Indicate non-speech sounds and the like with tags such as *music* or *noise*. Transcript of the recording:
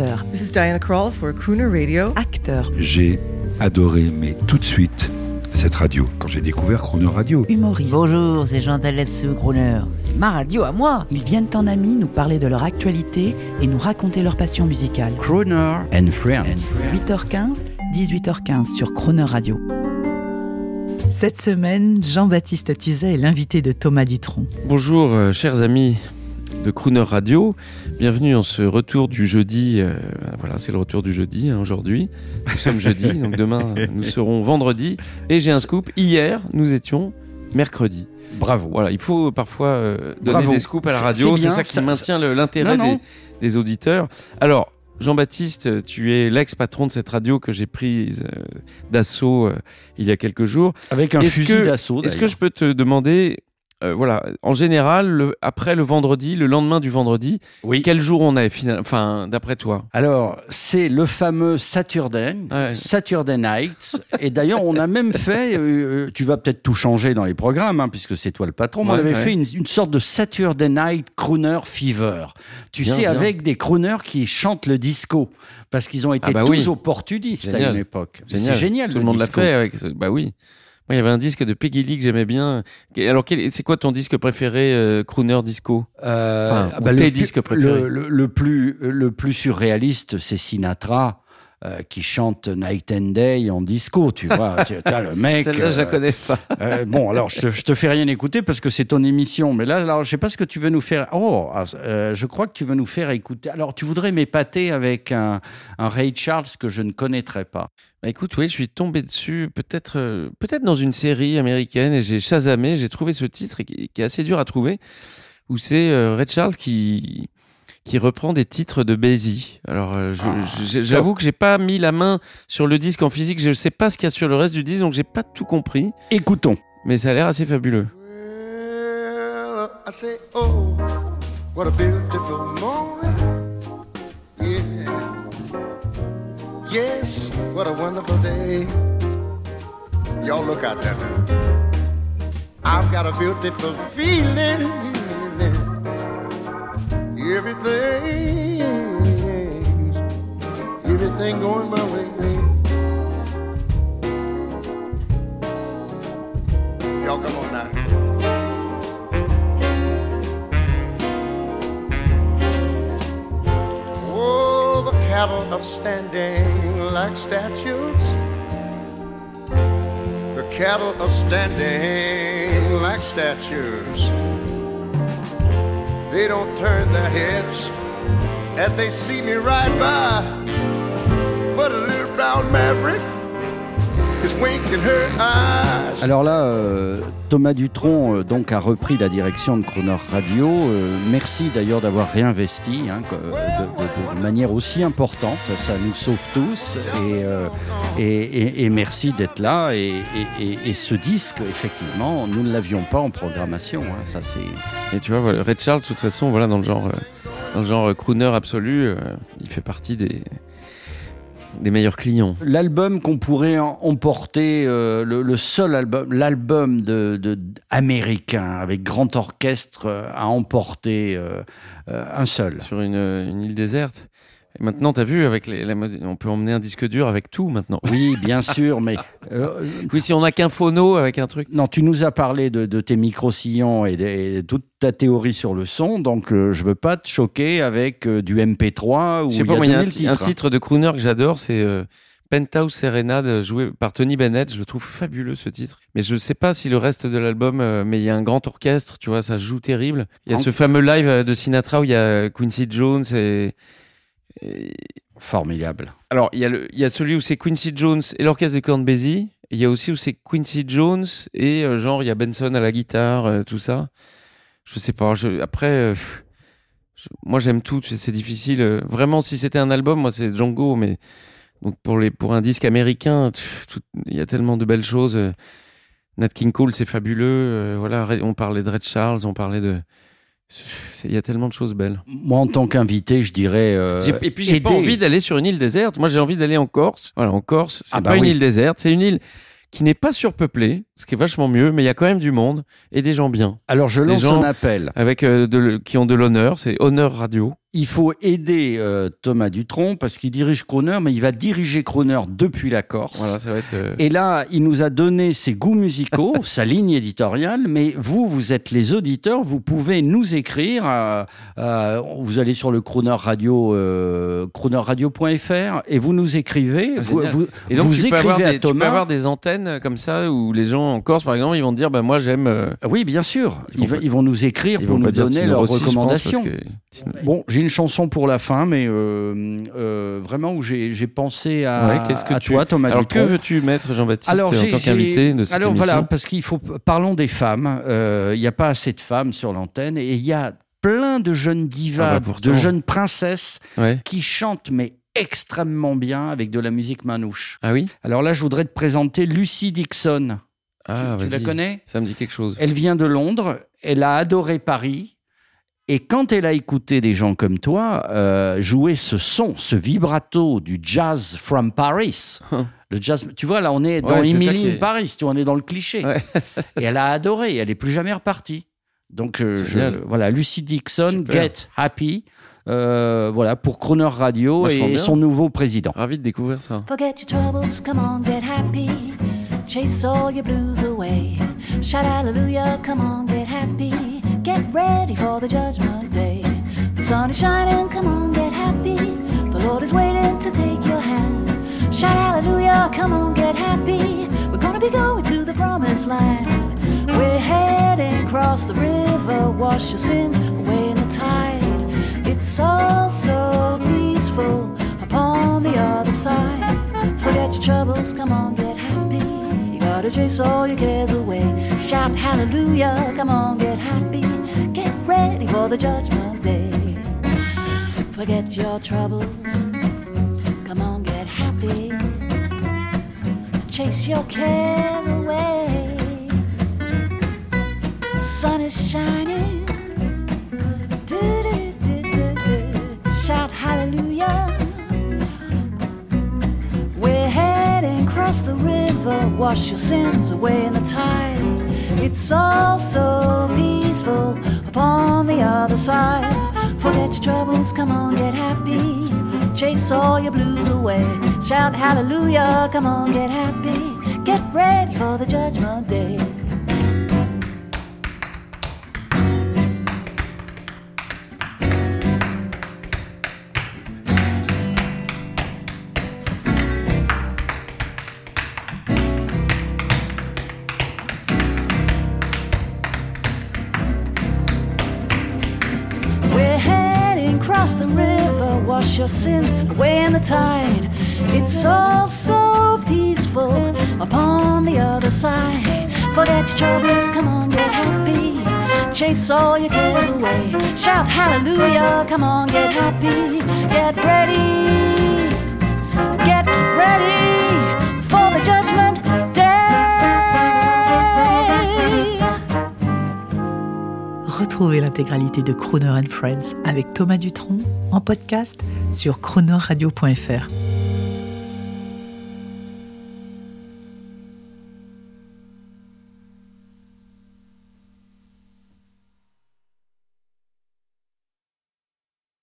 chanteur. This is Diana Krall for Crooner Radio. Acteur. J'ai adoré, mais tout de suite, cette radio, quand j'ai découvert Crooner Radio. Humoriste. Bonjour, c'est Chantal Latsou, Crooner. C'est ma radio à moi. Ils viennent en amis nous parler de leur actualité et nous raconter leur passion musicale. Crooner and Friends. 8h15, 18h15 sur Crooner Radio. Cette semaine, Jean-Baptiste Tuzet est l'invité de Thomas Dutronc. Bonjour, euh, chers amis de Crooner Radio. Bienvenue en ce retour du jeudi. euh, voilà, c'est le retour du jeudi hein, aujourd'hui. Nous sommes jeudi, *laughs* donc demain nous serons vendredi. Et j'ai un scoop. Hier, nous étions mercredi. Bravo. Voilà, il faut parfois euh, donner Bravo. des scoops à la radio. c'est ça qui ça- maintient l'intérêt des, des auditeurs. Alors. Jean-Baptiste, tu es l'ex-patron de cette radio que j'ai prise euh, d'assaut il y a quelques jours. Avec un fusil d'assaut. Est-ce que je peux te demander, euh, voilà, en général, le- après le vendredi, le lendemain du vendredi, Oui. quel jour on est finalement Enfin, d'après toi Alors, c'est le fameux Saturday, Ouais. Saturday Nights. Et d'ailleurs, on a même fait, euh, tu vas peut-être tout changer dans les programmes, hein, puisque c'est toi le patron, mais on Ouais, avait ouais. fait une, une sorte de Saturday Night Crooner Fever. Tu Bien, sais, bien. avec des crooners qui chantent le disco. Parce qu'ils ont été Ah bah tous oui. opportunistes à une époque. C'est génial. Tout le monde l'a fait. Avec ce- Bah oui. Il y avait un disque de Peggy Lee que j'aimais bien. Alors, c'est quoi ton disque préféré, euh, crooner disco? Euh, Enfin, ah bah, tes le, disques préférés? le, le- le plus, le plus surréaliste, c'est Sinatra. Euh, qui chante Night and Day en disco, tu vois. tu as le mec. *laughs* Celle-là, je la euh, connais pas. euh, bon, alors je te, je te fais rien écouter parce que c'est ton émission, mais là, alors je sais pas ce que tu veux nous faire. Oh, ah, euh, je crois que tu veux nous faire écouter. Alors, tu voudrais m'épater avec un, un Ray Charles que je ne connaîtrais pas. Bah écoute, oui, je suis tombé dessus, peut-être euh, peut-être dans une série américaine, et j'ai chasamé, j'ai trouvé ce titre et qui, qui est assez dur à trouver, où c'est euh, Red Charles qui qui reprend des titres de Basie. Alors, euh, Ah, je- j'avoue que j'ai pas mis la main sur le disque en physique, je sais pas ce qu'il y a sur le reste du disque, donc j'ai pas tout compris, Écoutons. mais ça a l'air assez fabuleux. Well, I say, oh, what a beautiful morning. Yeah. Yes, what a wonderful day. Y'all look out there. I've got a beautiful feeling. Everything, everything going my way. Y'all come on now. Oh, the cattle are standing like statues. The cattle are standing like statues. They don't turn their heads as they see me ride by. But a little brown maverick Alors là, euh, Thomas Dutronc euh, donc a repris la direction de Croner Radio. Euh, merci d'ailleurs d'avoir réinvesti hein, de, de- de manière aussi importante. Ça nous sauve tous et, et, et- et merci d'être là. Et, et- et- et ce disque, effectivement, nous ne l'avions pas en programmation. hein. ça c'est. Et tu vois, voilà, Red Charles, de toute façon, voilà, dans le genre, dans le genre crooner absolu, il fait partie des des meilleurs clients. L'album qu'on pourrait emporter, euh, le, le seul album, l'album de, de- américain avec grand orchestre euh, à emporter euh, euh, un seul. sur une, une île déserte. Et maintenant, t'as vu, avec les, la mode- on peut emmener un disque dur avec tout maintenant. Oui, bien sûr, mais *laughs* euh, Oui, si on n'a qu'un phono avec un truc. non, tu nous as parlé de, de tes micro-sillons et de, toute ta théorie sur le son, donc euh, je veux pas te choquer avec euh, du MP3 où Je sais pas, il y a 2000 un, ti- un titre de crooner que j'adore, c'est euh, Penthouse Serenade, joué par Tony Bennett. Je le trouve fabuleux ce titre. Mais je sais pas si le reste de l'album, euh, mais il y a un grand orchestre, tu vois, ça joue terrible. Il y a En- ce fameux live de Sinatra où il y a Quincy Jones et. Formidable. Alors, il y, a celui où c'est Quincy Jones et l'orchestre de. Et Il y a aussi où c'est Quincy Jones et euh, genre il y a Benson à la guitare, euh, tout ça. Je sais pas. après, euh, moi j'aime tout. C'est difficile. euh, vraiment, si c'était un album, moi c'est Django. Mais donc pour pour un disque américain, il y a tellement de belles choses. Nat King Cole, c'est fabuleux. voilà, on parlait de Red Charles, on parlait de. Il y a tellement de choses belles. Moi, en tant qu'invité, je dirais. euh, et puis j'ai pas envie d'aller sur une île déserte. Moi, j'ai envie d'aller en Corse. Voilà, en Corse, c'est Ah bah pas une oui. île déserte, c'est une île qui n'est pas surpeuplée, ce qui est vachement mieux, mais il y a quand même du monde et des gens bien, Alors, je Les lance gens- un appel. avec euh, de, qui ont de l'honneur. C'est Honneur Radio. Il faut aider euh, Thomas Dutronc parce qu'il dirige Croner, mais il va diriger Croner depuis la Corse. Voilà, ça va être. euh, Et là, il nous a donné ses goûts musicaux, *laughs* sa ligne éditoriale, mais vous, vous êtes les auditeurs, vous pouvez nous écrire. à- à- vous allez sur le Croner Radio, euh, cronerradio.fr et vous nous écrivez. Ah, Vous, Et donc, vous tu peux, écrivez avoir à des, tu peux Thomas. avoir des antennes comme ça où les gens en Corse, par exemple, ils vont dire bah, Moi, j'aime. Oui, bien sûr. Ils Ils, vont ils nous écrire ils pour nous donner leurs recommandations. que Bon, j'ai une chanson pour la fin, mais euh, euh, vraiment où j'ai pensé à, Ouais, que à tu- toi, Thomas Alors, que veux-tu mettre, Jean-Baptiste, en tant qu'invité de cette Alors émission voilà, parce qu'il faut parlons des femmes. Euh, Il n'y a pas assez de femmes sur l'antenne et il y a plein de jeunes divas, Ah bah de jeunes princesses Ouais. qui chantent mais extrêmement bien avec de la musique manouche. Ah oui? Alors là, je voudrais te présenter Lucy Dixon. Ah, tu, tu la connais? Ça me dit quelque chose. Elle vient de Londres. Elle a adoré Paris. Et quand elle a écouté des gens comme toi euh, jouer ce son, ce vibrato du jazz from Paris, *laughs* le jazz, tu vois, là on est dans Ouais, Emily in Paris, tu vois, on est dans le cliché. Ouais. *laughs* et elle a adoré, elle est plus jamais repartie. Donc euh, je- voilà, Lucy Dixon, Super. Get Happy, euh, voilà pour Croner Radio et son nouveau président. Ravi de découvrir ça. Forget your troubles, come on, get happy. Chase all your blues away. Shout hallelujah, come on, get happy. Get ready for the judgment day. The sun is shining, come on, get happy. The Lord is waiting to take your hand. Shout hallelujah, come on, get happy. We're gonna be going to the promised land. We're heading across the river, wash your sins away in the tide. It's all so peaceful upon the other side. Forget your troubles, come on, get happy. You gotta chase all your cares away. Shout hallelujah, come on, get happy. Ready for the judgment day. Forget your troubles, come on, get happy. Chase your cares away. The sun is shining. Do-do-do-do-do. Shout hallelujah. We're heading across the river, wash your sins away in the tide. It's all so peaceful upon the other side. Forget your troubles, come on, get happy. Chase all your blues away. Shout hallelujah, come on, get happy. Get ready for the judgment day. Across the river, wash your sins away in the tide. It's all so peaceful upon the other side. Forget your troubles, come on, get happy. Chase all your cares away. Shout hallelujah, come on, get happy. Get ready, get ready L'intégralité de Croner and Friends avec Thomas Dutronc en podcast sur cronerradio.fr.